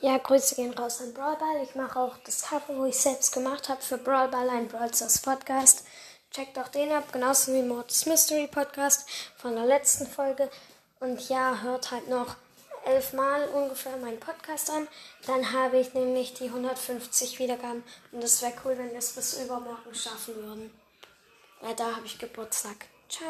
Ja, Grüße gehen raus an Brawlball. Ich mache auch das Cover, wo ich selbst gemacht habe für Brawlball, ein Brawlstars Podcast. Checkt auch den ab, genauso wie Mortis Mystery Podcast von der letzten Folge. Und ja, hört halt noch elfmal ungefähr meinen Podcast an. Dann habe ich nämlich die 150 Wiedergaben. Und es wäre cool, wenn wir es bis übermorgen schaffen würden. Weil da habe ich Geburtstag. Ciao.